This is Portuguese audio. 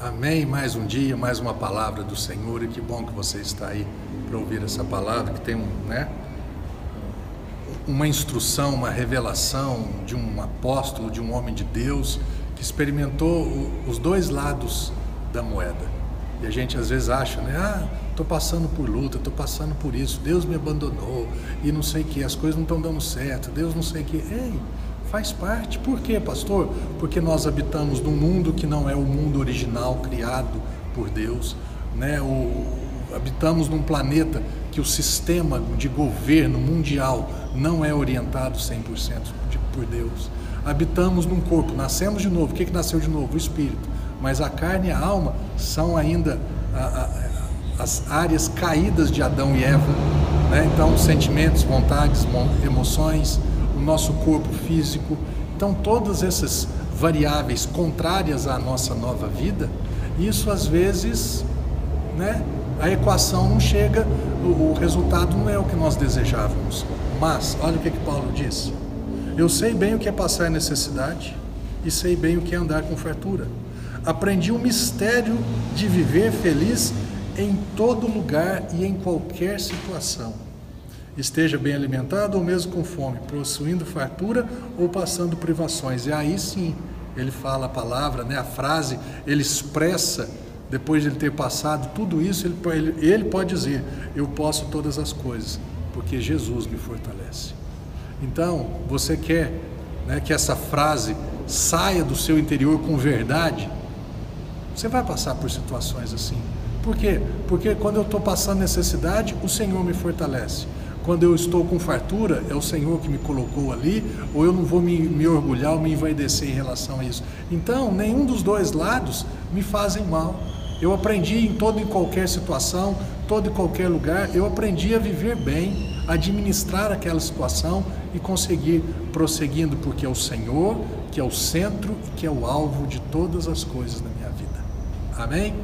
Amém. Mais um dia, mais uma palavra do Senhor e que bom que você está aí para ouvir essa palavra que tem um, né, uma instrução, uma revelação de um apóstolo, de um homem de Deus que experimentou os dois lados da moeda. E a gente às vezes acha, né? Ah, estou passando por luta, estou passando por isso, Deus me abandonou e não sei o que, as coisas não estão dando certo, Deus não sei o que. Ei, Faz parte. Por quê, pastor? Porque nós habitamos num mundo que não é o mundo original criado por Deus, né? O, habitamos num planeta que o sistema de governo mundial não é orientado 100% de, por Deus. Habitamos num corpo, nascemos de novo. O que, que nasceu de novo? O espírito. Mas a carne e a alma são ainda a, a, as áreas caídas de Adão e Eva. Né? Então, sentimentos, vontades, emoções, o nosso corpo físico. Então, todas essas variáveis contrárias à nossa nova vida, isso às vezes, né, a equação não chega, o, o resultado não é o que nós desejávamos. Mas, olha o que, que Paulo diz: Eu sei bem o que é passar necessidade e sei bem o que é andar com fartura. Aprendi o mistério de viver feliz em todo lugar e em qualquer situação esteja bem alimentado ou mesmo com fome, possuindo fartura ou passando privações. E aí sim, ele fala a palavra, né, a frase, ele expressa, depois de ele ter passado tudo isso, ele, ele, ele pode dizer: Eu posso todas as coisas, porque Jesus me fortalece. Então, você quer né, que essa frase saia do seu interior com verdade? Você vai passar por situações assim. Por quê? Porque quando eu estou passando necessidade, o Senhor me fortalece. Quando eu estou com fartura, é o Senhor que me colocou ali, ou eu não vou me, me orgulhar ou me envaidecer em relação a isso. Então, nenhum dos dois lados me fazem mal. Eu aprendi em toda e qualquer situação, todo e qualquer lugar, eu aprendi a viver bem, administrar aquela situação e conseguir prosseguindo, porque é o Senhor que é o centro e que é o alvo de todas as coisas da minha vida. Amém?